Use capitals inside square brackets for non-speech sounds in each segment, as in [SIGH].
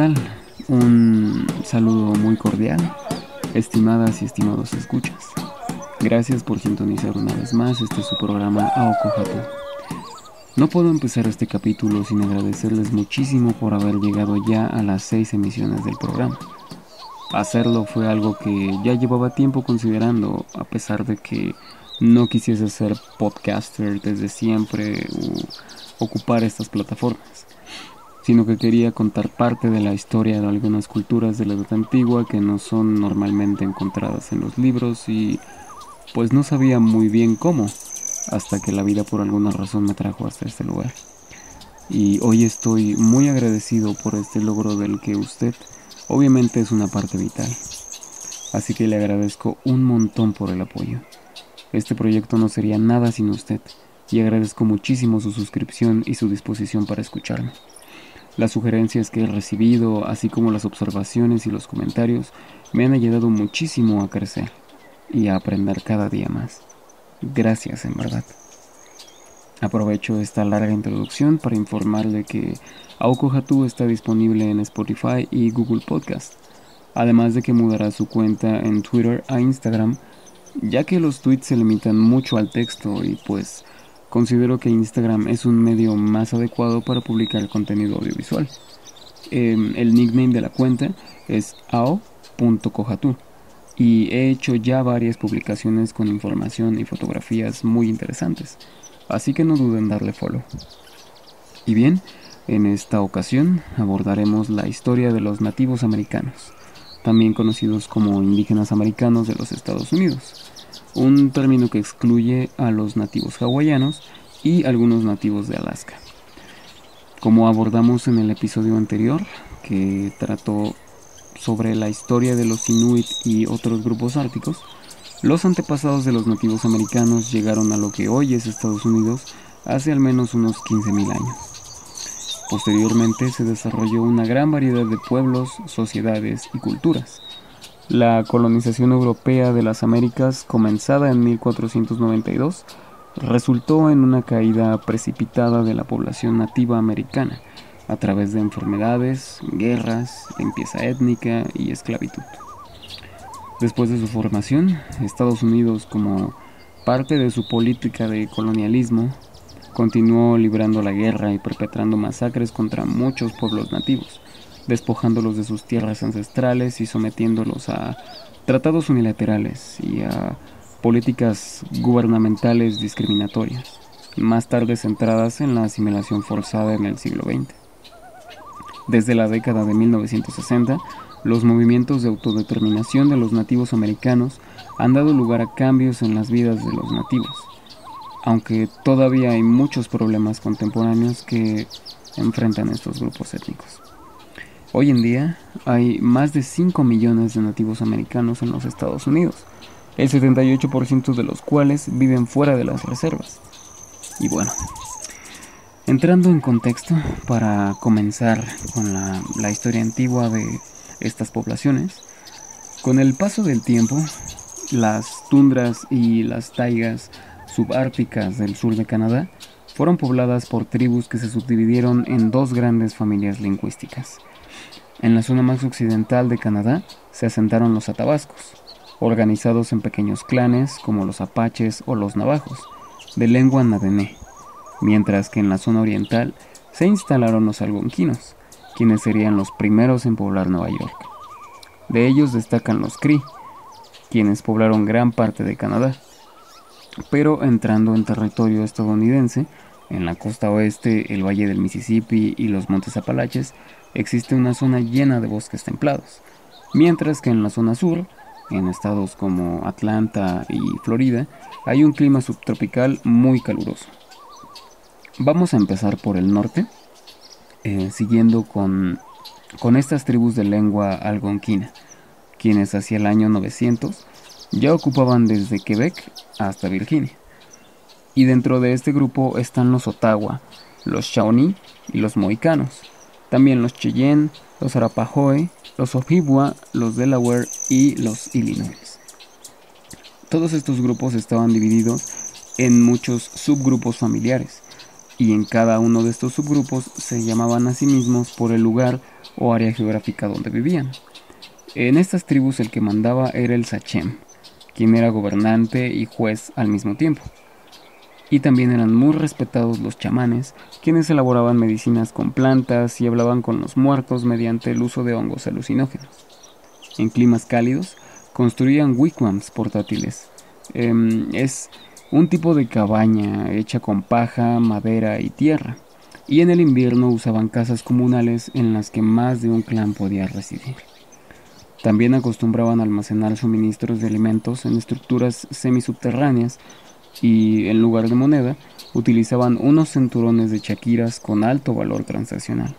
¿Qué tal? Un saludo muy cordial, estimadas y estimados escuchas. Gracias por sintonizar una vez más este su programa Aokohatu. No puedo empezar este capítulo sin agradecerles muchísimo por haber llegado ya a las seis emisiones del programa. Hacerlo fue algo que ya llevaba tiempo considerando, a pesar de que no quisiese ser podcaster desde siempre o ocupar estas plataformas, sino que quería contar parte de la historia de algunas culturas de la edad antigua que no son normalmente encontradas en los libros y pues no sabía muy bien cómo, hasta que la vida por alguna razón me trajo hasta este lugar. Y hoy estoy muy agradecido por este logro del que usted obviamente es una parte vital. Así que le agradezco un montón por el apoyo. Este proyecto no sería nada sin usted y agradezco muchísimo su suscripción y su disposición para escucharme. Las sugerencias que he recibido, así como las observaciones y los comentarios, me han ayudado muchísimo a crecer y a aprender cada día más. Gracias, en verdad. Aprovecho esta larga introducción para informarle que Aoko Hatu está disponible en Spotify y Google Podcast, además de que mudará su cuenta en Twitter a Instagram, ya que los tweets se limitan mucho al texto y pues considero que Instagram es un medio más adecuado para publicar contenido audiovisual. Em, el nickname de la cuenta es ao.kohatu y he hecho ya varias publicaciones con información y fotografías muy interesantes, así que no duden en darle follow. Y bien, en esta ocasión abordaremos la historia de los nativos americanos, también conocidos como indígenas americanos de los Estados Unidos, un término que excluye a los nativos hawaianos y algunos nativos de Alaska. Como abordamos en el episodio anterior, que trató sobre la historia de los Inuit y otros grupos árticos, los antepasados de los nativos americanos llegaron a lo que hoy es Estados Unidos hace al menos unos 15.000 años. Posteriormente se desarrolló una gran variedad de pueblos, sociedades y culturas. La colonización europea de las Américas, comenzada en 1492, resultó en una caída precipitada de la población nativa americana, a través de enfermedades, guerras, limpieza étnica y esclavitud. Después de su formación, Estados Unidos, como parte de su política de colonialismo, continuó librando la guerra y perpetrando masacres contra muchos pueblos nativos, despojándolos de sus tierras ancestrales y sometiéndolos a tratados unilaterales y a políticas gubernamentales discriminatorias, más tarde centradas en la asimilación forzada en el siglo XX. Desde la década de 1960, los movimientos de autodeterminación de los nativos americanos han dado lugar a cambios en las vidas de los nativos, aunque todavía hay muchos problemas contemporáneos que enfrentan estos grupos étnicos. Hoy en día hay más de 5 millones de nativos americanos en los Estados Unidos, el 78% de los cuales viven fuera de las reservas. Y bueno, Entrando en contexto, para comenzar con la, historia antigua de estas poblaciones, con el paso del tiempo, las tundras y las taigas subárticas del sur de Canadá fueron pobladas por tribus que se subdividieron en dos grandes familias lingüísticas. En la zona más occidental de Canadá se asentaron los atabascos, organizados en pequeños clanes como los apaches o los navajos, de lengua nadené mientras que en la zona oriental se instalaron los algonquinos, quienes serían los primeros en poblar Nueva York. De ellos destacan los Cree, quienes poblaron gran parte de Canadá. Pero entrando en territorio estadounidense, en la costa oeste, el valle del Mississippi y los montes Apalaches, existe una zona llena de bosques templados, mientras que en la zona sur, en estados como Atlanta y Florida, hay un clima subtropical muy caluroso. Vamos a empezar por el norte, eh, siguiendo con, con estas tribus de lengua algonquina, quienes hacia el año 900 ya ocupaban desde Quebec hasta Virginia. Y dentro de este grupo están los Ottawa, los Shawnee y los Mohicanos, también los Cheyenne, los Arapahoe, los Ojibwa, los Delaware y los Illinois. Todos estos grupos estaban divididos en muchos subgrupos familiares, y en cada uno de estos subgrupos se llamaban a sí mismos por el lugar o área geográfica donde vivían. En estas tribus el que mandaba era el Sachem, quien era gobernante y juez al mismo tiempo. Y también eran muy respetados los chamanes, quienes elaboraban medicinas con plantas y hablaban con los muertos mediante el uso de hongos alucinógenos. En climas cálidos, construían wigwams portátiles. Em, es un tipo de cabaña hecha con paja, madera y tierra y en el invierno usaban casas comunales en las que más de un clan podía residir. También acostumbraban almacenar suministros de alimentos en estructuras semisubterráneas y, en lugar de moneda, utilizaban unos cinturones de chaquiras con alto valor transaccional.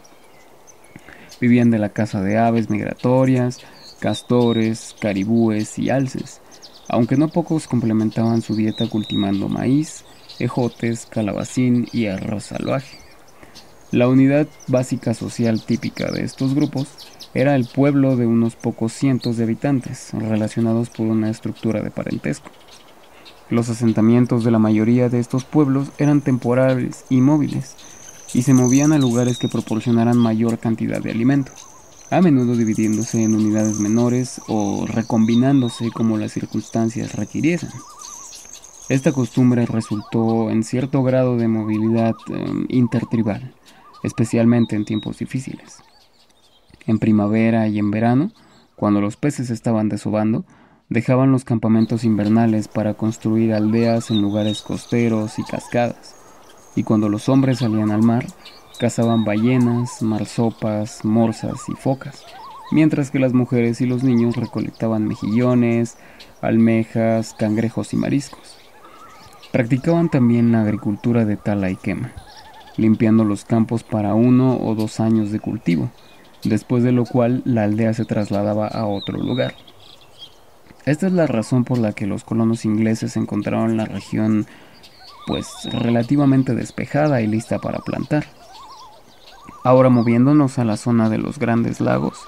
Vivían de la caza de aves migratorias, castores, caribúes y alces, aunque no pocos complementaban su dieta cultivando maíz, ejotes, calabacín y arroz salvaje. La unidad básica social típica de estos grupos era el pueblo de unos pocos cientos de habitantes, relacionados por una estructura de parentesco. Los asentamientos de la mayoría de estos pueblos eran temporales y móviles, y se movían a lugares que proporcionaran mayor cantidad de alimento, a menudo dividiéndose en unidades menores o recombinándose como las circunstancias requiriesen. Esta costumbre resultó en cierto grado de movilidad em, intertribal, especialmente en tiempos difíciles. En primavera y en verano, cuando los peces estaban desobando, dejaban los campamentos invernales para construir aldeas en lugares costeros y cascadas, y cuando los hombres salían al mar, cazaban ballenas, marsopas, morsas y focas, mientras que las mujeres y los niños recolectaban mejillones, almejas, cangrejos y mariscos. Practicaban también la agricultura de tala y quema limpiando los campos para uno o dos años de cultivo, después de lo cual la aldea se trasladaba a otro lugar. Esta es la razón por la que los colonos ingleses encontraron la región pues relativamente despejada y lista para plantar. Ahora moviéndonos a la zona de los grandes lagos,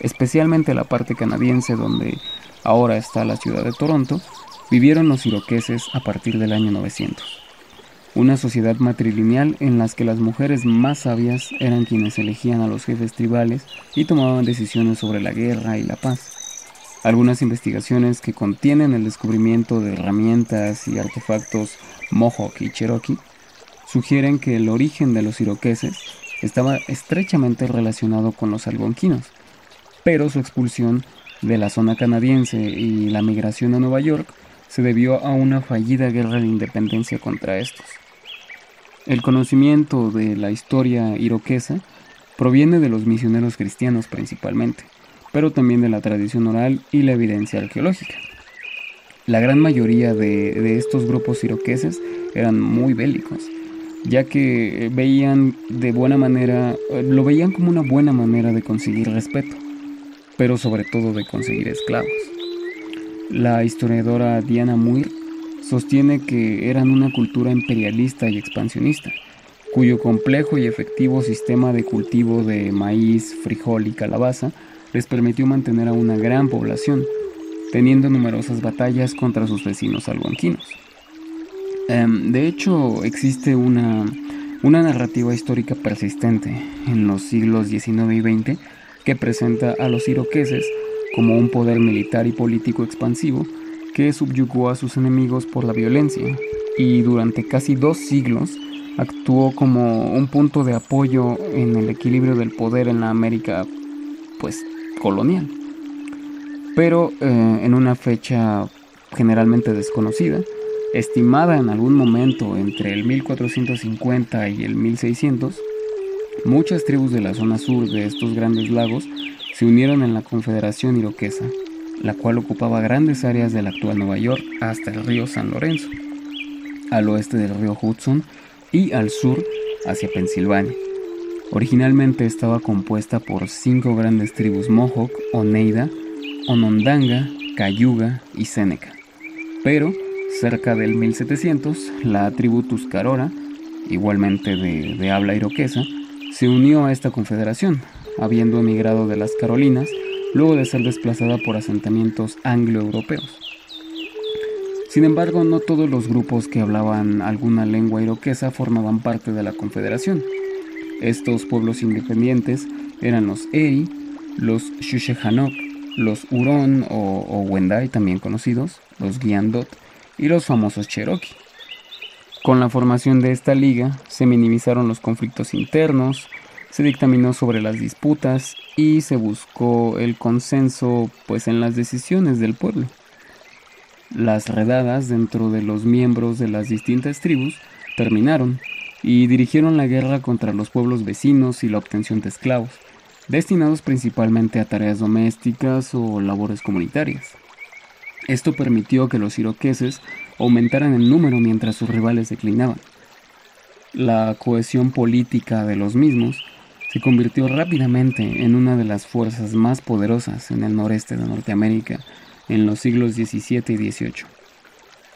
especialmente la parte canadiense donde ahora está la ciudad de Toronto, vivieron los iroqueses a partir del año 900 una sociedad matrilineal en la que las mujeres más sabias eran quienes elegían a los jefes tribales y tomaban decisiones sobre la guerra y la paz. Algunas investigaciones que contienen el descubrimiento de herramientas y artefactos Mohawk y Cherokee sugieren que el origen de los iroqueses estaba estrechamente relacionado con los algonquinos, pero su expulsión de la zona canadiense y la migración a Nueva York se debió a una fallida guerra de independencia contra estos. El conocimiento de la historia iroquesa proviene de los misioneros cristianos principalmente, pero también de la tradición oral y la evidencia arqueológica. La gran mayoría de, estos grupos iroqueses eran muy bélicos, ya que veían de buena manera, lo veían como una buena manera de conseguir respeto, pero sobre todo de conseguir esclavos. La historiadora Diana Muir sostiene que eran una cultura imperialista y expansionista, cuyo complejo y efectivo sistema de cultivo de maíz, frijol y calabaza les permitió mantener a una gran población, teniendo numerosas batallas contra sus vecinos algonquinos. Em, de hecho, existe una, una narrativa histórica persistente en los siglos XIX y XX que presenta a los iroqueses como un poder militar y político expansivo que subyugó a sus enemigos por la violencia y durante casi dos siglos actuó como un punto de apoyo en el equilibrio del poder en la América pues colonial. Pero eh, en una fecha generalmente desconocida, estimada en algún momento entre el 1450 y el 1600, muchas tribus de la zona sur de estos grandes lagos se unieron en la Confederación Iroquesa la cual ocupaba grandes áreas del actual Nueva York hasta el río San Lorenzo, al oeste del río Hudson y al sur hacia Pensilvania. Originalmente estaba compuesta por cinco grandes tribus Mohawk, Oneida, Onondaga, Cayuga y Seneca. Pero, cerca del 1700, la tribu Tuscarora, igualmente de, de habla iroquesa, se unió a esta confederación, habiendo emigrado de las Carolinas luego de ser desplazada por asentamientos anglo-europeos. Sin embargo, no todos los grupos que hablaban alguna lengua iroquesa formaban parte de la Confederación. Estos pueblos independientes eran los Eri, los Shushehanok, los Huron o, o Wendai también conocidos, los Guiandot y los famosos Cherokee. Con la formación de esta liga se minimizaron los conflictos internos, se dictaminó sobre las disputas y se buscó el consenso pues en las decisiones del pueblo. Las redadas dentro de los miembros de las distintas tribus terminaron y dirigieron la guerra contra los pueblos vecinos y la obtención de esclavos, destinados principalmente a tareas domésticas o labores comunitarias. Esto permitió que los iroqueses aumentaran en número mientras sus rivales declinaban. La cohesión política de los mismos se convirtió rápidamente en una de las fuerzas más poderosas en el noreste de Norteamérica en los siglos XVII y XVIII.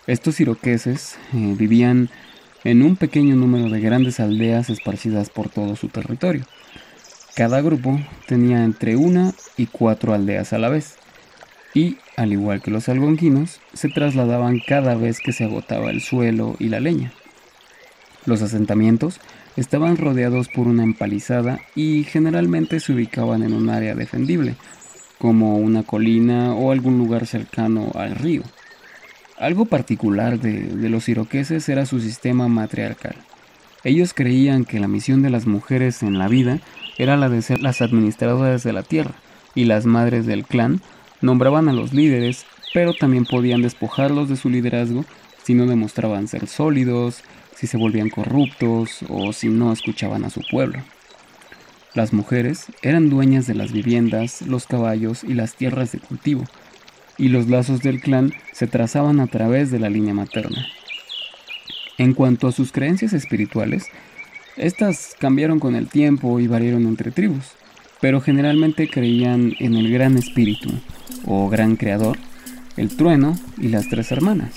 Estos iroqueses eh, vivían en un pequeño número de grandes aldeas esparcidas por todo su territorio. Cada grupo tenía entre una y cuatro aldeas a la vez, y, al igual que los algonquinos, se trasladaban cada vez que se agotaba el suelo y la leña. Los asentamientos estaban rodeados por una empalizada y generalmente se ubicaban en un área defendible, como una colina o algún lugar cercano al río. Algo particular de, los iroqueses era su sistema matriarcal. Ellos creían que la misión de las mujeres en la vida era la de ser las administradoras de la tierra, y las madres del clan nombraban a los líderes, pero también podían despojarlos de su liderazgo si no demostraban ser sólidos, si se volvían corruptos o si no escuchaban a su pueblo. Las mujeres eran dueñas de las viviendas, los caballos y las tierras de cultivo, y los lazos del clan se trazaban a través de la línea materna. En cuanto a sus creencias espirituales, estas cambiaron con el tiempo y variaron entre tribus, pero generalmente creían en el gran espíritu o gran creador, el trueno y las tres hermanas,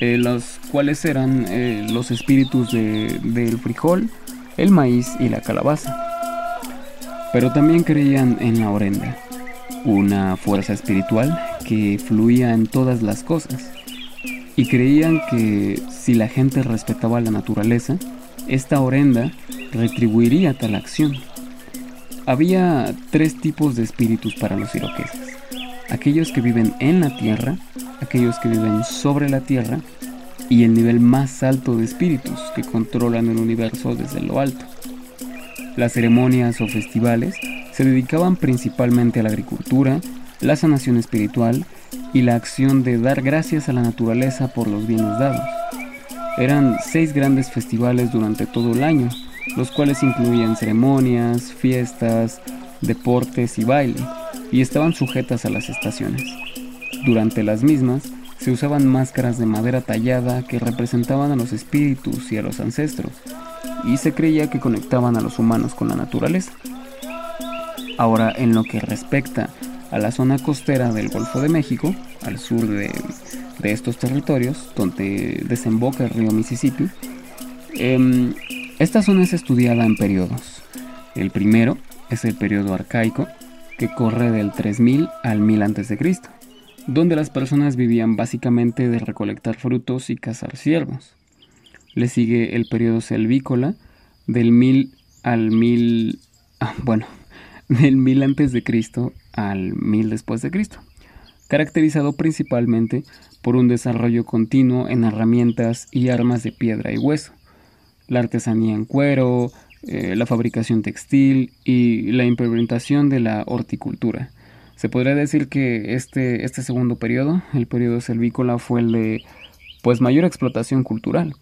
eh, los cuales eran eh, los espíritus del frijol, el maíz y la calabaza. Pero también creían en la orenda, una fuerza espiritual que fluía en todas las cosas, y creían que si la gente respetaba la naturaleza, esta orenda retribuiría tal acción. Había tres tipos de espíritus para los iroqueses. Aquellos que viven en la tierra, aquellos que viven sobre la tierra y el nivel más alto de espíritus que controlan el universo desde lo alto. Las ceremonias o festivales se dedicaban principalmente a la agricultura, la sanación espiritual y la acción de dar gracias a la naturaleza por los bienes dados. Eran seis grandes festivales durante todo el año, los cuales incluían ceremonias, fiestas, deportes y baile, y estaban sujetas a las estaciones. Durante las mismas se usaban máscaras de madera tallada que representaban a los espíritus y a los ancestros, y se creía que conectaban a los humanos con la naturaleza. Ahora, en lo que respecta a la zona costera del Golfo de México, al sur de, estos territorios, donde desemboca el río Mississippi, em, esta zona es estudiada en periodos. El primero es el periodo arcaico, que corre del 3000 al 1000 a.C., donde las personas vivían básicamente de recolectar frutos y cazar ciervos. Le sigue el periodo selvícola, del 1000 al 1000, ah, bueno, [LAUGHS] del 1000 antes de Cristo al 1000 después de Cristo, caracterizado principalmente por un desarrollo continuo en herramientas y armas de piedra y hueso, la artesanía en cuero, eh, la fabricación textil y la implementación de la horticultura. Se podría decir que este, este segundo periodo, el periodo selvícola, fue el de pues mayor explotación cultural.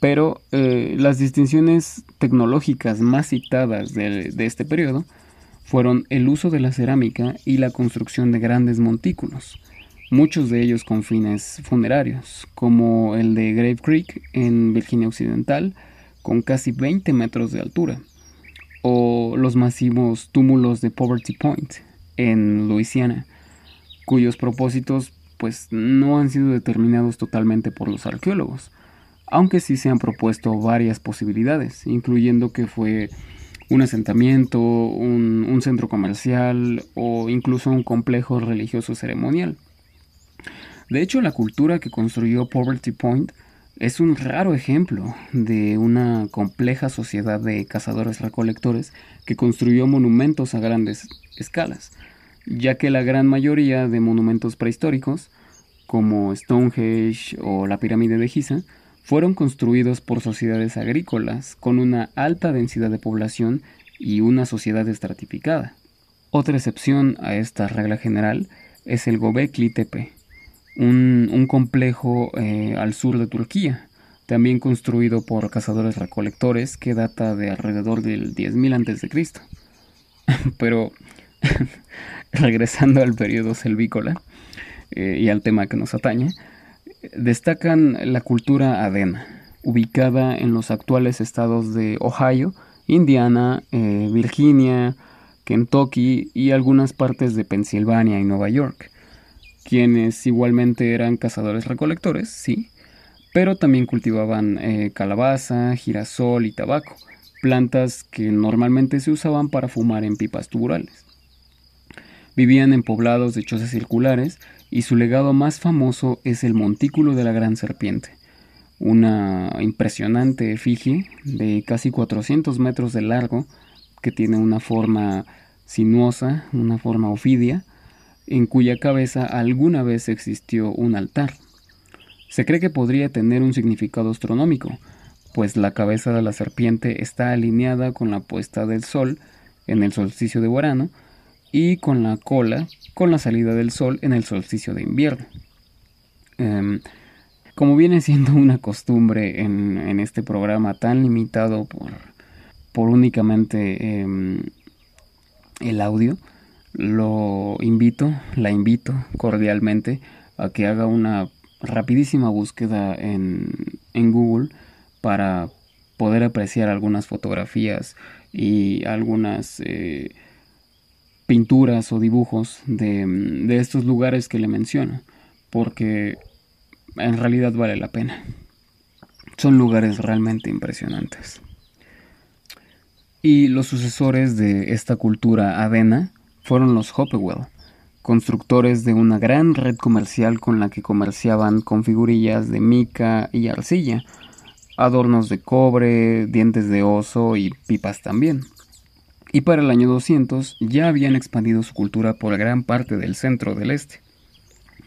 Pero eh, las distinciones tecnológicas más citadas de, este periodo fueron el uso de la cerámica y la construcción de grandes montículos, muchos de ellos con fines funerarios, como el de Grave Creek en Virginia Occidental, con casi 20 metros de altura, o los masivos túmulos de Poverty Point en Luisiana, cuyos propósitos pues no han sido determinados totalmente por los arqueólogos, aunque sí se han propuesto varias posibilidades, incluyendo que fue un asentamiento, un, centro comercial o incluso un complejo religioso ceremonial. De hecho, la cultura que construyó Poverty Point es un raro ejemplo de una compleja sociedad de cazadores-recolectores que construyó monumentos a grandes escalas, ya que la gran mayoría de monumentos prehistóricos, como Stonehenge o la pirámide de Giza, fueron construidos por sociedades agrícolas con una alta densidad de población y una sociedad estratificada. Otra excepción a esta regla general es el Gobekli Tepe, un, complejo eh, al sur de Turquía, también construido por cazadores recolectores que data de alrededor del 10.000 a.C. [LAUGHS] Pero [LAUGHS] regresando al periodo selvícola eh, y al tema que nos atañe, destacan la cultura adena, ubicada en los actuales estados de Ohio, Indiana, eh, Virginia, Kentucky y algunas partes de Pensilvania y Nueva York quienes igualmente eran cazadores-recolectores, sí, pero también cultivaban eh, calabaza, girasol y tabaco, plantas que normalmente se usaban para fumar en pipas tubulares. Vivían en poblados de chozas circulares y su legado más famoso es el Montículo de la Gran Serpiente, una impresionante efigie de casi 400 metros de largo que tiene una forma sinuosa, una forma ofidia, en cuya cabeza alguna vez existió un altar. Se cree que podría tener un significado astronómico, pues la cabeza de la serpiente está alineada con la puesta del sol en el solsticio de verano y con la cola con la salida del sol en el solsticio de invierno. Em, como viene siendo una costumbre en, este programa tan limitado por, únicamente em, el audio, lo invito, la invito cordialmente a que haga una rapidísima búsqueda en, Google para poder apreciar algunas fotografías y algunas eh, pinturas o dibujos de, de estos lugares que le menciono, porque en realidad vale la pena. Son lugares realmente impresionantes. Y los sucesores de esta cultura avena fueron los Hopewell, constructores de una gran red comercial con la que comerciaban con figurillas de mica y arcilla, adornos de cobre, dientes de oso y pipas también. Y para el año 200 ya habían expandido su cultura por gran parte del centro del este,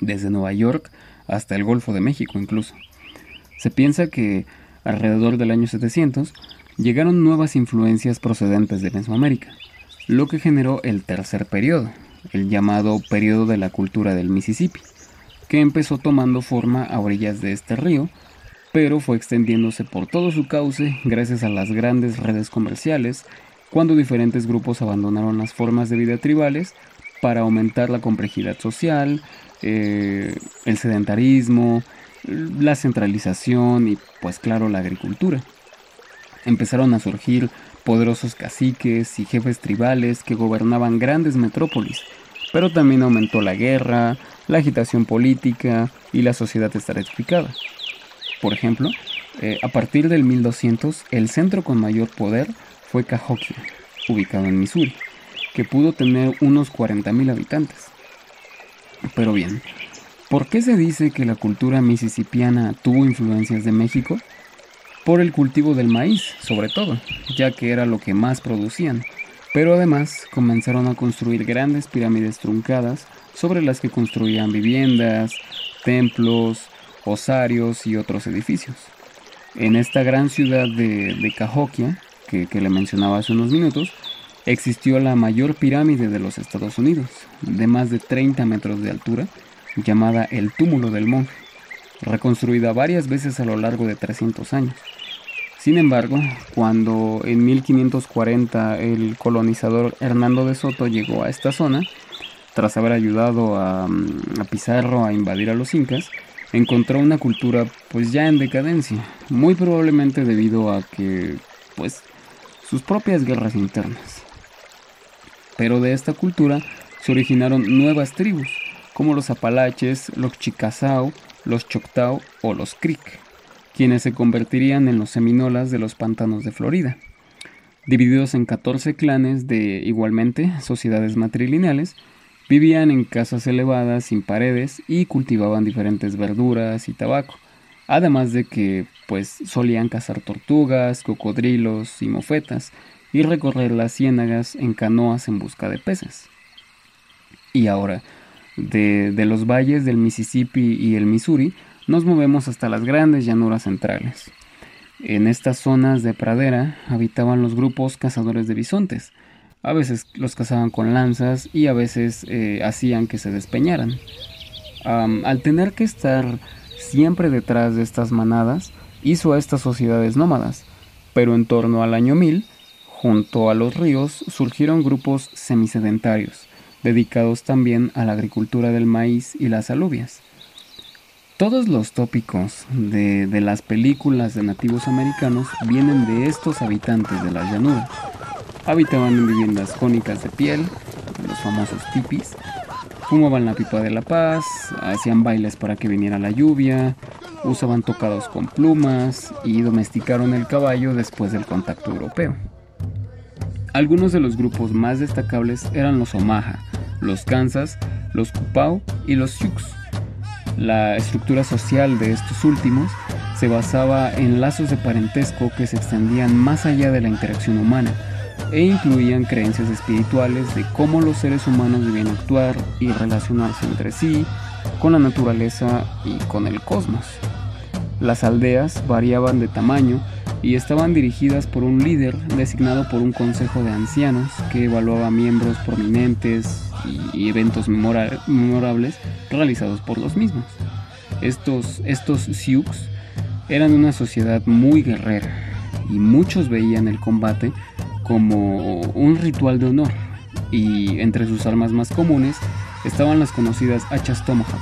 desde Nueva York hasta el Golfo de México incluso. Se piensa que alrededor del año 700 llegaron nuevas influencias procedentes de Mesoamérica, lo que generó el tercer periodo, el llamado periodo de la cultura del Mississippi, que empezó tomando forma a orillas de este río, pero fue extendiéndose por todo su cauce gracias a las grandes redes comerciales, cuando diferentes grupos abandonaron las formas de vida tribales para aumentar la complejidad social, eh, el sedentarismo, la centralización y pues claro la agricultura. Empezaron a surgir poderosos caciques y jefes tribales que gobernaban grandes metrópolis, pero también aumentó la guerra, la agitación política y la sociedad estratificada. Por ejemplo, eh, a partir del 1200, el centro con mayor poder fue Cahokia, ubicado en Missouri, que pudo tener unos 40.000 habitantes. Pero bien, ¿por qué se dice que la cultura mississippiana tuvo influencias de México? por el cultivo del maíz, sobre todo, ya que era lo que más producían. Pero además comenzaron a construir grandes pirámides truncadas sobre las que construían viviendas, templos, osarios y otros edificios. En esta gran ciudad de, de Cahokia, que, le mencionaba hace unos minutos, existió la mayor pirámide de los Estados Unidos, de más de 30 metros de altura, llamada el Túmulo del Monje, reconstruida varias veces a lo largo de 300 años. Sin embargo, cuando en 1540 el colonizador Hernando de Soto llegó a esta zona, tras haber ayudado a, a, Pizarro a invadir a los incas, encontró una cultura pues ya en decadencia, muy probablemente debido a que pues sus propias guerras internas. Pero de esta cultura se originaron nuevas tribus, como los Apalaches, los Chickasaw, los Choctaw o los Creek quienes se convertirían en los seminolas de los pantanos de Florida. Divididos en 14 clanes de, igualmente, sociedades matrilineales, vivían en casas elevadas sin paredes y cultivaban diferentes verduras y tabaco, además de que pues solían cazar tortugas, cocodrilos y mofetas y recorrer las ciénagas en canoas en busca de peces. Y ahora, de, de los valles del Mississippi y el Missouri, nos movemos hasta las grandes llanuras centrales. En estas zonas de pradera habitaban los grupos cazadores de bisontes. A veces los cazaban con lanzas y a veces eh, hacían que se despeñaran. al tener que estar siempre detrás de estas manadas, hizo a estas sociedades nómadas, pero en torno al año 1000, junto a los ríos, surgieron grupos semisedentarios, dedicados también a la agricultura del maíz y las alubias. Todos los tópicos de, las películas de nativos americanos vienen de estos habitantes de la llanura. Habitaban en viviendas cónicas de piel, los famosos tipis, fumaban la pipa de la paz, hacían bailes para que viniera la lluvia, usaban tocados con plumas y domesticaron el caballo después del contacto europeo. Algunos de los grupos más destacables eran los Omaha, los Kansas, los Cupau y los Sioux. La estructura social de estos últimos se basaba en lazos de parentesco que se extendían más allá de la interacción humana e incluían creencias espirituales de cómo los seres humanos debían actuar y relacionarse entre sí, con la naturaleza y con el cosmos. Las aldeas variaban de tamaño y estaban dirigidas por un líder designado por un consejo de ancianos que evaluaba miembros prominentes y, eventos memorables realizados por los mismos. Estos, estos Sioux eran una sociedad muy guerrera y muchos veían el combate como un ritual de honor y entre sus armas más comunes estaban las conocidas hachas Tomahawk,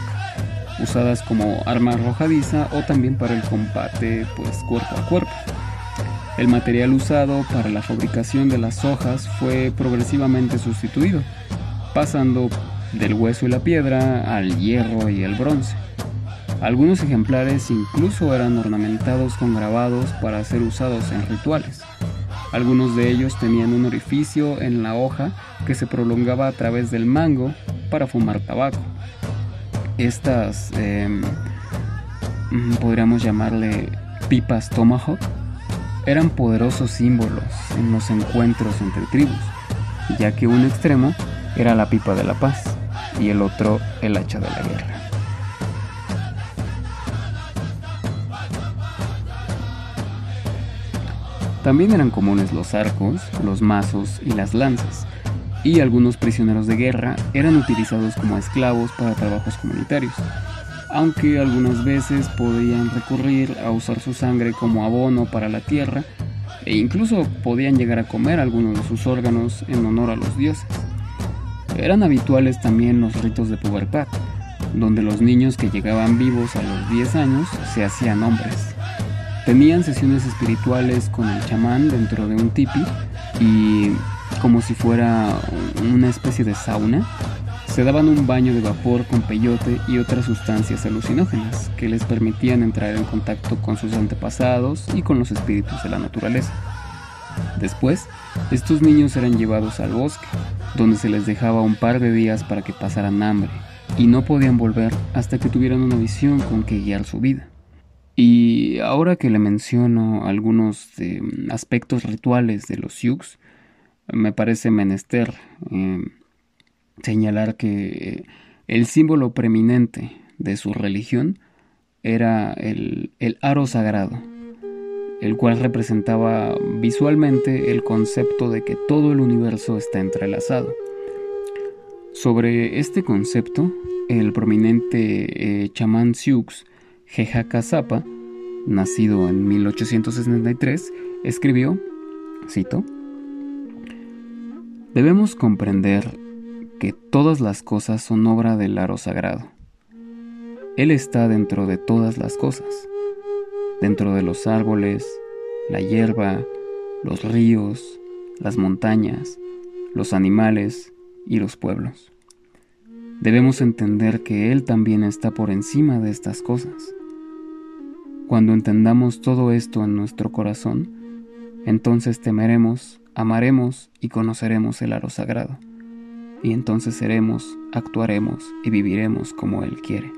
usadas como arma arrojadiza o también para el combate pues cuerpo a cuerpo. El material usado para la fabricación de las hojas fue progresivamente sustituido, pasando del hueso y la piedra al hierro y el bronce. Algunos ejemplares incluso eran ornamentados con grabados para ser usados en rituales. Algunos de ellos tenían un orificio en la hoja que se prolongaba a través del mango para fumar tabaco. Estas, em, podríamos llamarle pipas tomahawk, eran poderosos símbolos en los encuentros entre tribus, ya que un extremo era la pipa de la paz y el otro el hacha de la guerra. También eran comunes los arcos, los mazos y las lanzas, y algunos prisioneros de guerra eran utilizados como esclavos para trabajos comunitarios, aunque algunas veces podían recurrir a usar su sangre como abono para la tierra e incluso podían llegar a comer algunos de sus órganos en honor a los dioses. Eran habituales también los ritos de pubertad, donde los niños que llegaban vivos a los 10 años se hacían hombres. Tenían sesiones espirituales con el chamán dentro de un tipi y como si fuera una especie de sauna, se daban un baño de vapor con peyote y otras sustancias alucinógenas que les permitían entrar en contacto con sus antepasados y con los espíritus de la naturaleza. Después, estos niños eran llevados al bosque, donde se les dejaba un par de días para que pasaran hambre, y no podían volver hasta que tuvieran una visión con que guiar su vida. Y ahora que le menciono algunos mm, aspectos rituales de los Sioux, me parece menester em, señalar que el símbolo preeminente de su religión era el aro sagrado, el cual representaba visualmente el concepto de que todo el universo está entrelazado. Sobre este concepto, el prominente eh, chamán Sioux, Jejaka Zapa, nacido en 1863, escribió, cito, Debemos comprender que todas las cosas son obra del aro sagrado. Él está dentro de todas las cosas dentro de los árboles, la hierba, los ríos, las montañas, los animales y los pueblos. Debemos entender que Él también está por encima de estas cosas. Cuando entendamos todo esto en nuestro corazón, entonces temeremos, amaremos y conoceremos el aro sagrado, y entonces seremos, actuaremos y viviremos como Él quiere.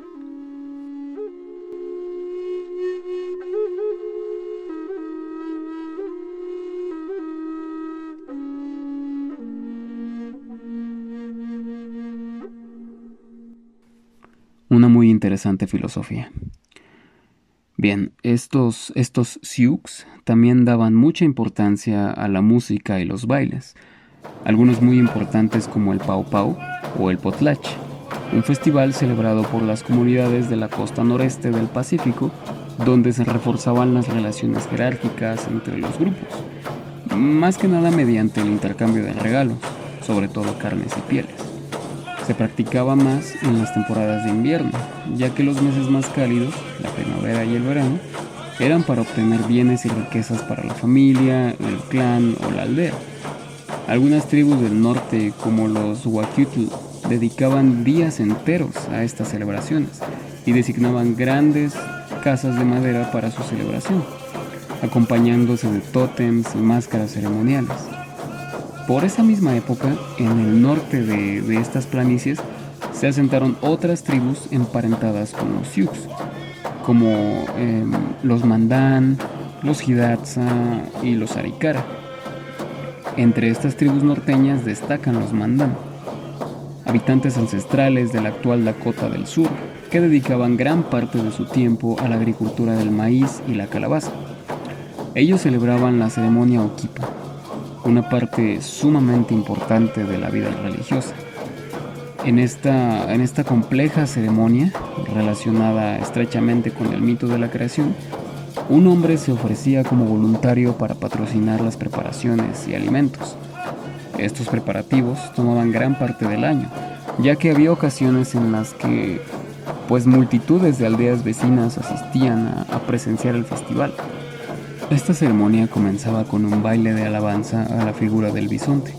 Muy interesante filosofía. Bien, estos, estos Sioux también daban mucha importancia a la música y los bailes, algunos muy importantes como el Pau Pau o el Potlatch, un festival celebrado por las comunidades de la costa noreste del Pacífico, donde se reforzaban las relaciones jerárquicas entre los grupos, más que nada mediante el intercambio de regalos, sobre todo carnes y pieles. Se practicaba más en las temporadas de invierno, ya que los meses más cálidos, la primavera y el verano, eran para obtener bienes y riquezas para la familia, el clan o la aldea. Algunas tribus del norte, como los Wakutl, dedicaban días enteros a estas celebraciones y designaban grandes casas de madera para su celebración, acompañándose de tótems y máscaras ceremoniales. Por esa misma época, en el norte de, estas planicies, se asentaron otras tribus emparentadas con los Sioux, como em, los Mandán, los Hidatsa y los Arikara. Entre estas tribus norteñas destacan los Mandán, habitantes ancestrales de la actual Dakota del Sur, que dedicaban gran parte de su tiempo a la agricultura del maíz y la calabaza. Ellos celebraban la ceremonia Okipa, una parte sumamente importante de la vida religiosa. En esta, en esta compleja ceremonia, relacionada estrechamente con el mito de la creación, un hombre se ofrecía como voluntario para patrocinar las preparaciones y alimentos. Estos preparativos tomaban gran parte del año, ya que había ocasiones en las que pues multitudes de aldeas vecinas asistían a, a presenciar el festival. Esta ceremonia comenzaba con un baile de alabanza a la figura del bisonte,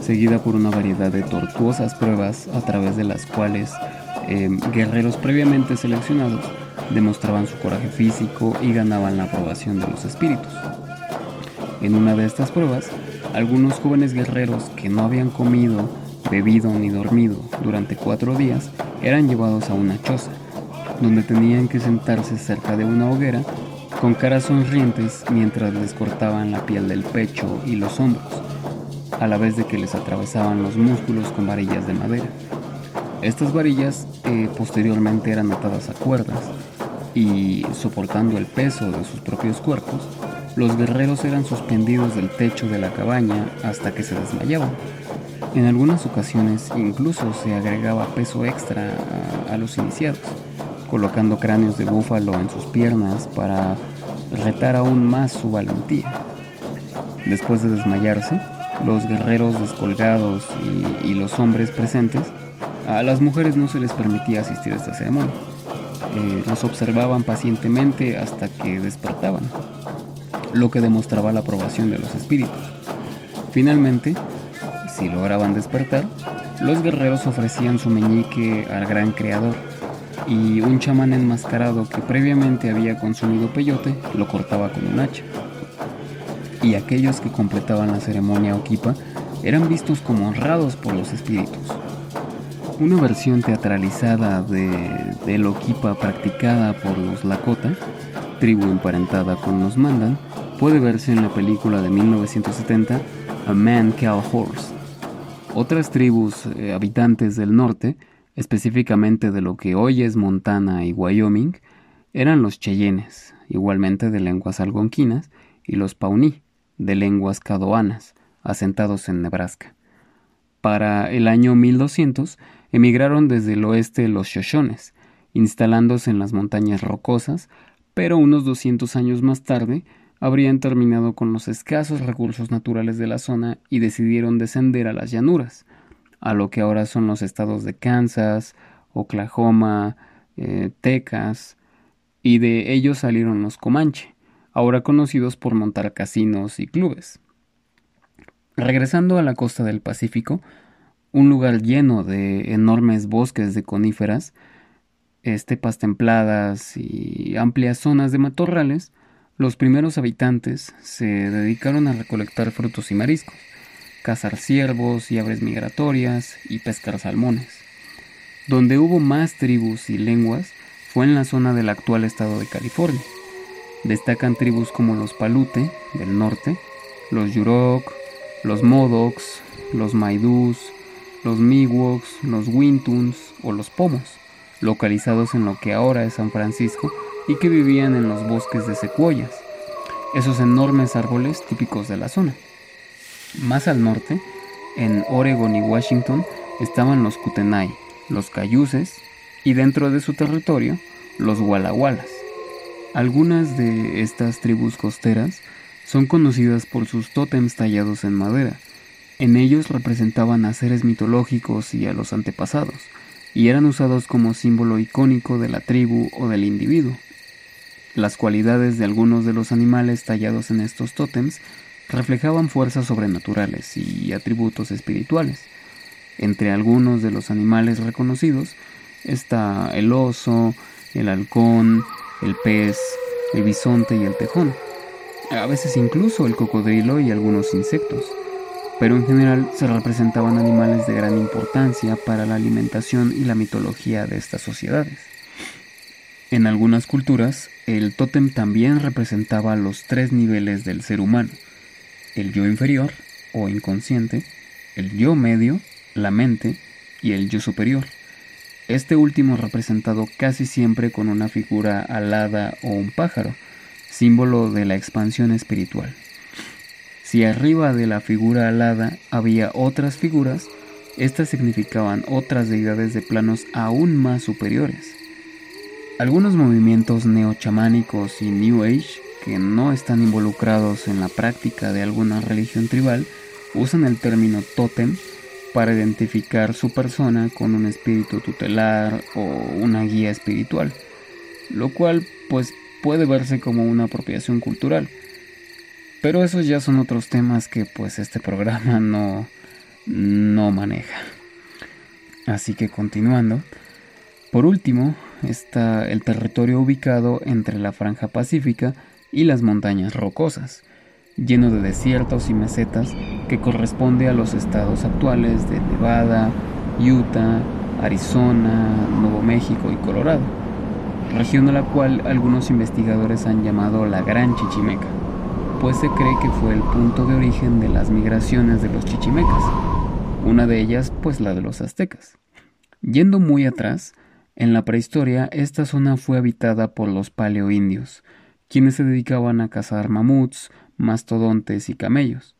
seguida por una variedad de tortuosas pruebas a través de las cuales em, guerreros previamente seleccionados demostraban su coraje físico y ganaban la aprobación de los espíritus. En una de estas pruebas, algunos jóvenes guerreros que no habían comido, bebido ni dormido durante cuatro días eran llevados a una choza, donde tenían que sentarse cerca de una hoguera con caras sonrientes mientras les cortaban la piel del pecho y los hombros, a la vez de que les atravesaban los músculos con varillas de madera. Estas varillas eh, posteriormente eran atadas a cuerdas y, soportando el peso de sus propios cuerpos, los guerreros eran suspendidos del techo de la cabaña hasta que se desmayaban. En algunas ocasiones incluso se agregaba peso extra a, los iniciados, colocando cráneos de búfalo en sus piernas para retar aún más su valentía. Después de desmayarse, los guerreros descolgados y, los hombres presentes, a las mujeres no se les permitía asistir a esta ceremonia. Eh, los observaban pacientemente hasta que despertaban, lo que demostraba la aprobación de los espíritus. Finalmente, si lograban despertar, los guerreros ofrecían su meñique al gran creador y un chamán enmascarado que previamente había consumido peyote lo cortaba con un hacha. Y aquellos que completaban la ceremonia Okipa eran vistos como honrados por los espíritus. Una versión teatralizada de, Okipa practicada por los Lakota, tribu emparentada con los Mandan, puede verse en la película de 1970 A Man Called Horse, otras tribus eh, habitantes del norte, específicamente de lo que hoy es Montana y Wyoming, eran los Cheyennes, igualmente de lenguas algonquinas, y los Pawnee, de lenguas cadoanas, asentados en Nebraska. Para el año 1200 emigraron desde el oeste los Shoshones, instalándose en las montañas rocosas, pero unos 200 años más tarde habrían terminado con los escasos recursos naturales de la zona y decidieron descender a las llanuras, a lo que ahora son los estados de Kansas, Oklahoma, eh, Texas, y de ellos salieron los Comanche, ahora conocidos por montar casinos y clubes. Regresando a la costa del Pacífico, un lugar lleno de enormes bosques de coníferas, estepas templadas y amplias zonas de matorrales, los primeros habitantes se dedicaron a recolectar frutos y mariscos, cazar ciervos y aves migratorias y pescar salmones. Donde hubo más tribus y lenguas fue en la zona del actual estado de California. Destacan tribus como los Palute del norte, los Yurok, los Modocs, los Maidus, los Miwoks, los Wintuns o los Pomos, localizados en lo que ahora es San Francisco y que vivían en los bosques de secuoyas, esos enormes árboles típicos de la zona. Más al norte, en Oregon y Washington, estaban los Kootenai, los Cayuses y dentro de su territorio, los Walawalas. Algunas de estas tribus costeras son conocidas por sus tótems tallados en madera. En ellos representaban a seres mitológicos y a los antepasados, y eran usados como símbolo icónico de la tribu o del individuo. Las cualidades de algunos de los animales tallados en estos tótems reflejaban fuerzas sobrenaturales y atributos espirituales. Entre algunos de los animales reconocidos está el oso, el halcón, el pez, el bisonte y el tejón. A veces incluso el cocodrilo y algunos insectos. Pero en general se representaban animales de gran importancia para la alimentación y la mitología de estas sociedades. En algunas culturas, el tótem también representaba los tres niveles del ser humano, el yo inferior o inconsciente, el yo medio, la mente y el yo superior. Este último representado casi siempre con una figura alada o un pájaro, símbolo de la expansión espiritual. Si arriba de la figura alada había otras figuras, estas significaban otras deidades de planos aún más superiores. Algunos movimientos neochamánicos y New Age que no están involucrados en la práctica de alguna religión tribal usan el término tótem para identificar su persona con un espíritu tutelar o una guía espiritual, lo cual pues puede verse como una apropiación cultural. Pero esos ya son otros temas que pues este programa [LAUGHS] no, no maneja. Así que continuando, por último está el territorio ubicado entre la franja pacífica y las montañas rocosas, lleno de desiertos y mesetas que corresponde a los estados actuales de Nevada, Utah, Arizona, Nuevo México y Colorado, región a la cual algunos investigadores han llamado la Gran Chichimeca, pues se cree que fue el punto de origen de las migraciones de los chichimecas, una de ellas pues la de los aztecas. Yendo muy atrás, en la prehistoria esta zona fue habitada por los paleoindios, quienes se dedicaban a cazar mamuts, mastodontes y camellos.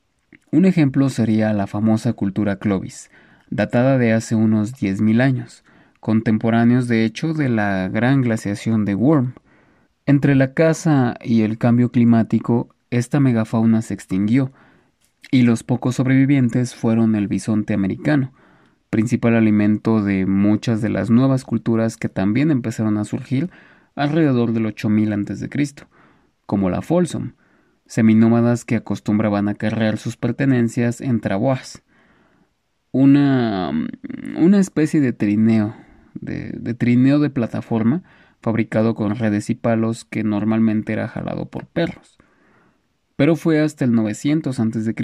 Un ejemplo sería la famosa cultura Clovis, datada de hace unos 10.000 años, contemporáneos de hecho de la gran glaciación de Worm. Entre la caza y el cambio climático, esta megafauna se extinguió, y los pocos sobrevivientes fueron el bisonte americano, principal alimento de muchas de las nuevas culturas que también empezaron a surgir alrededor del 8000 a.C., como la Folsom, seminómadas que acostumbraban a cargar sus pertenencias en trabuas, una, una especie de trineo, de, de trineo de plataforma fabricado con redes y palos que normalmente era jalado por perros. Pero fue hasta el 900 a.C.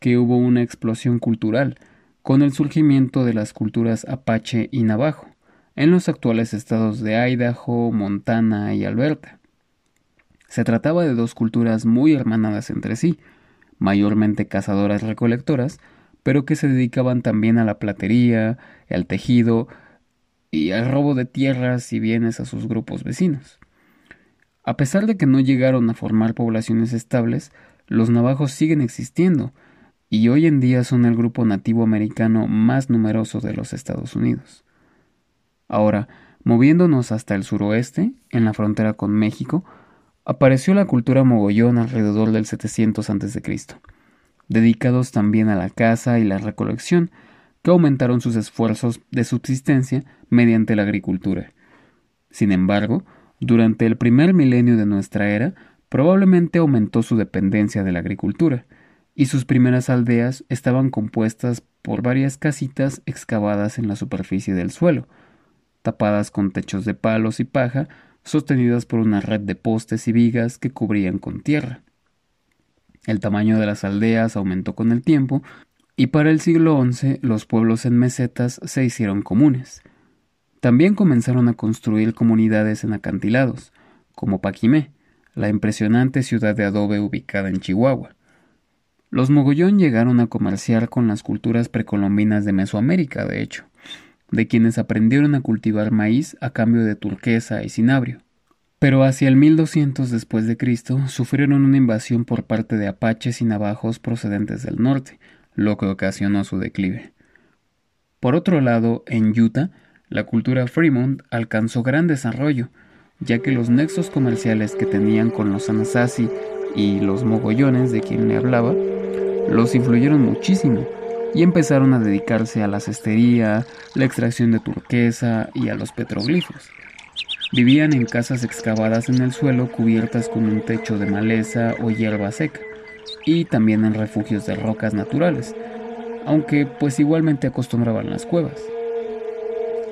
que hubo una explosión cultural, con el surgimiento de las culturas apache y navajo, en los actuales estados de Idaho, Montana y Alberta. Se trataba de dos culturas muy hermanadas entre sí, mayormente cazadoras recolectoras, pero que se dedicaban también a la platería, al tejido y al robo de tierras y bienes a sus grupos vecinos. A pesar de que no llegaron a formar poblaciones estables, los navajos siguen existiendo y hoy en día son el grupo nativo americano más numeroso de los Estados Unidos. Ahora, moviéndonos hasta el suroeste, en la frontera con México, apareció la cultura mogollón alrededor del 700 a.C., dedicados también a la caza y la recolección, que aumentaron sus esfuerzos de subsistencia mediante la agricultura. Sin embargo, durante el primer milenio de nuestra era, probablemente aumentó su dependencia de la agricultura, y sus primeras aldeas estaban compuestas por varias casitas excavadas en la superficie del suelo, tapadas con techos de palos y paja sostenidas por una red de postes y vigas que cubrían con tierra. El tamaño de las aldeas aumentó con el tiempo y para el siglo XI los pueblos en mesetas se hicieron comunes. También comenzaron a construir comunidades en acantilados, como Paquimé, la impresionante ciudad de adobe ubicada en Chihuahua. Los mogollón llegaron a comerciar con las culturas precolombinas de Mesoamérica, de hecho, de quienes aprendieron a cultivar maíz a cambio de turquesa y cinabrio. Pero hacia el 1200 después de Cristo sufrieron una invasión por parte de apaches y navajos procedentes del norte, lo que ocasionó su declive. Por otro lado, en Utah, la cultura Fremont alcanzó gran desarrollo, ya que los nexos comerciales que tenían con los Anasazi y los mogollones de quien le hablaba los influyeron muchísimo y empezaron a dedicarse a la cestería, la extracción de turquesa y a los petroglifos. Vivían en casas excavadas en el suelo cubiertas con un techo de maleza o hierba seca, y también en refugios de rocas naturales, aunque pues igualmente acostumbraban las cuevas.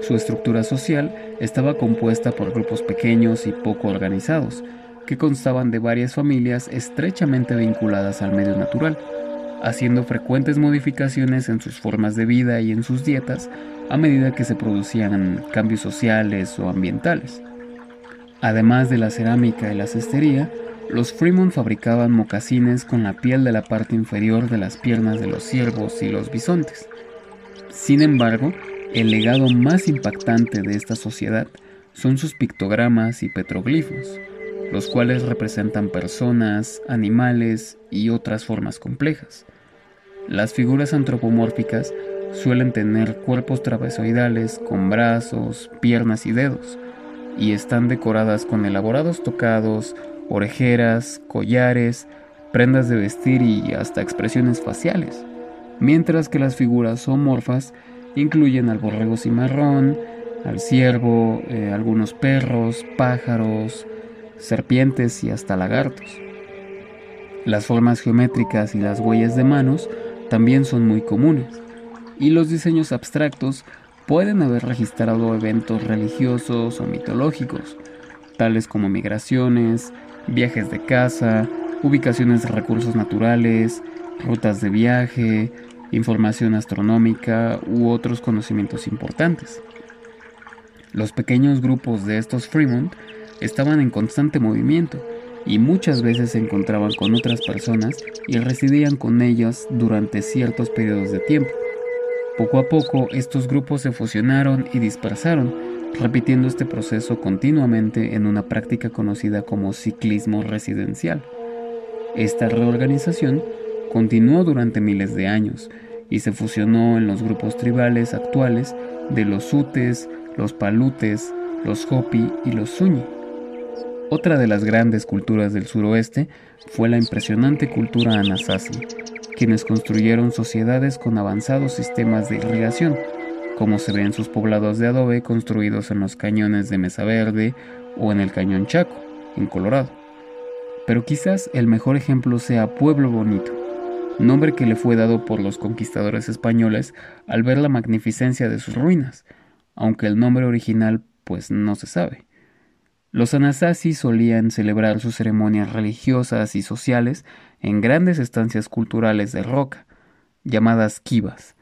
Su estructura social estaba compuesta por grupos pequeños y poco organizados, que constaban de varias familias estrechamente vinculadas al medio natural, haciendo frecuentes modificaciones en sus formas de vida y en sus dietas a medida que se producían cambios sociales o ambientales. Además de la cerámica y la cestería, los Fremont fabricaban mocasines con la piel de la parte inferior de las piernas de los ciervos y los bisontes. Sin embargo, el legado más impactante de esta sociedad son sus pictogramas y petroglifos, los cuales representan personas, animales y otras formas complejas. Las figuras antropomórficas suelen tener cuerpos trapezoidales con brazos, piernas y dedos, y están decoradas con elaborados tocados, orejeras, collares, prendas de vestir y hasta expresiones faciales, mientras que las figuras zoomorfas incluyen al borrego cimarrón, al ciervo, eh, algunos perros, pájaros, serpientes y hasta lagartos. Las formas geométricas y las huellas de manos también son muy comunes, y los diseños abstractos pueden haber registrado eventos religiosos o mitológicos, tales como migraciones, viajes de caza, ubicaciones de recursos naturales, rutas de viaje, información astronómica u otros conocimientos importantes. Los pequeños grupos de estos Fremont estaban en constante movimiento y muchas veces se encontraban con otras personas y residían con ellas durante ciertos periodos de tiempo. Poco a poco estos grupos se fusionaron y dispersaron, repitiendo este proceso continuamente en una práctica conocida como ciclismo residencial. Esta reorganización continuó durante miles de años y se fusionó en los grupos tribales actuales de los Utes, los Palutes, los Hopi y los Zuni. Otra de las grandes culturas del suroeste fue la impresionante cultura Anasazi, quienes construyeron sociedades con avanzados sistemas de irrigación, como se ve en sus poblados de adobe construidos en los cañones de Mesa Verde o en el Cañón Chaco, en Colorado. Pero quizás el mejor ejemplo sea Pueblo Bonito, nombre que le fue dado por los conquistadores españoles al ver la magnificencia de sus ruinas, aunque el nombre original pues no se sabe. Los Anasazi solían celebrar sus ceremonias religiosas y sociales en grandes estancias culturales de roca, llamadas kivas,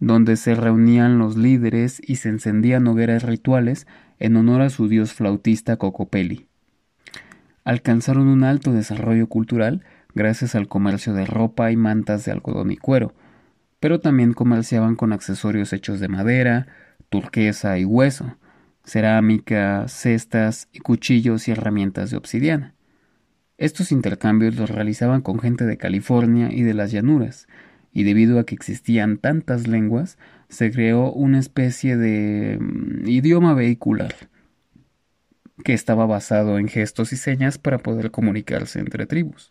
donde se reunían los líderes y se encendían hogueras rituales en honor a su dios flautista Cocopeli. Alcanzaron un alto desarrollo cultural gracias al comercio de ropa y mantas de algodón y cuero, pero también comerciaban con accesorios hechos de madera, turquesa y hueso, cerámica, cestas y cuchillos y herramientas de obsidiana. Estos intercambios los realizaban con gente de California y de las llanuras, y debido a que existían tantas lenguas, se creó una especie de mm, idioma vehicular que estaba basado en gestos y señas para poder comunicarse entre tribus.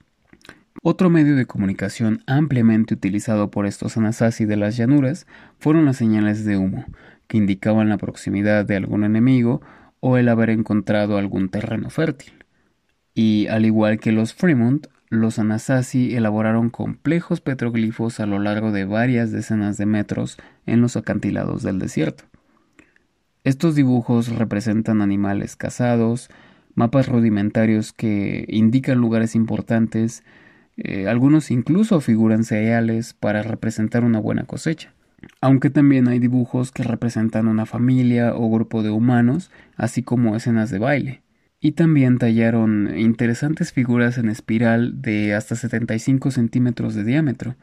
Otro medio de comunicación ampliamente utilizado por estos Anasazi de las llanuras fueron las señales de humo, que indicaban la proximidad de algún enemigo o el haber encontrado algún terreno fértil. Y al igual que los Fremont, los Anasazi elaboraron complejos petroglifos a lo largo de varias decenas de metros en los acantilados del desierto. Estos dibujos representan animales cazados, mapas rudimentarios que indican lugares importantes, eh, algunos incluso figuran cereales para representar una buena cosecha aunque también hay dibujos que representan una familia o grupo de humanos, así como escenas de baile. Y también tallaron interesantes figuras en espiral de hasta 75 centímetros de diámetro,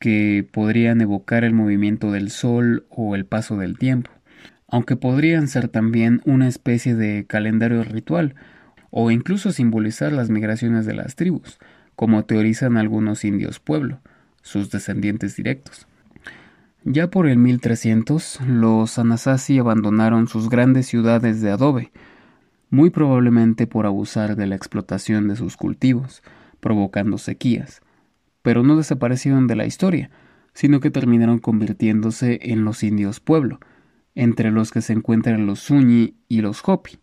que podrían evocar el movimiento del sol o el paso del tiempo, aunque podrían ser también una especie de calendario ritual, o incluso simbolizar las migraciones de las tribus, como teorizan algunos indios pueblo, sus descendientes directos. Ya por el 1300, los Anasazi abandonaron sus grandes ciudades de adobe, muy probablemente por abusar de la explotación de sus cultivos, provocando sequías, pero no desaparecieron de la historia, sino que terminaron convirtiéndose en los indios pueblo, entre los que se encuentran los Zuni y los Hopi.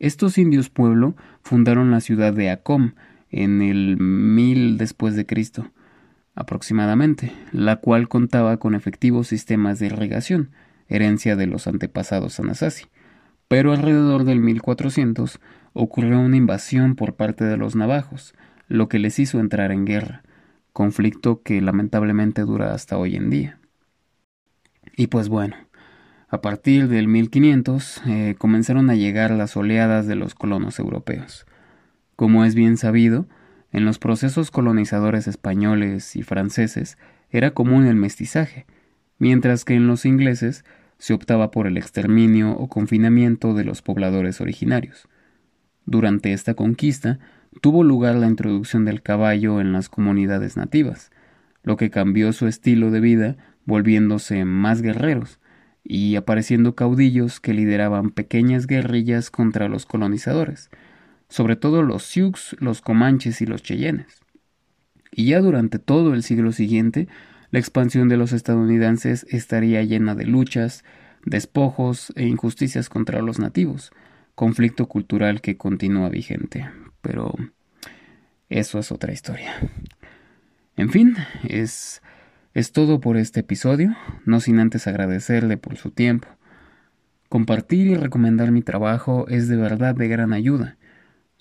Estos indios pueblo fundaron la ciudad de Acom en el mil después de Cristo, aproximadamente, la cual contaba con efectivos sistemas de irrigación, herencia de los antepasados Anasazi. Pero alrededor del 1400 ocurrió una invasión por parte de los navajos, lo que les hizo entrar en guerra, conflicto que lamentablemente dura hasta hoy en día. Y pues bueno, a partir del 1500 eh, comenzaron a llegar las oleadas de los colonos europeos. Como es bien sabido, en los procesos colonizadores españoles y franceses era común el mestizaje, mientras que en los ingleses se optaba por el exterminio o confinamiento de los pobladores originarios. Durante esta conquista tuvo lugar la introducción del caballo en las comunidades nativas, lo que cambió su estilo de vida volviéndose más guerreros y apareciendo caudillos que lideraban pequeñas guerrillas contra los colonizadores, sobre todo los Sioux, los Comanches y los Cheyennes. Y ya durante todo el siglo siguiente, la expansión de los estadounidenses estaría llena de luchas, despojos e injusticias contra los nativos, conflicto cultural que continúa vigente. Pero eso es otra historia. En fin, es, es todo por este episodio, no sin antes agradecerle por su tiempo. Compartir y recomendar mi trabajo es de verdad de gran ayuda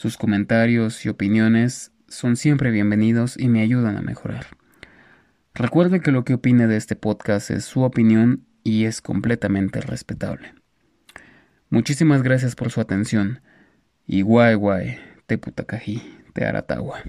sus comentarios y opiniones son siempre bienvenidos y me ayudan a mejorar. Recuerde que lo que opine de este podcast es su opinión y es completamente respetable. Muchísimas gracias por su atención. Y guay guay, te putacají, te aratagua.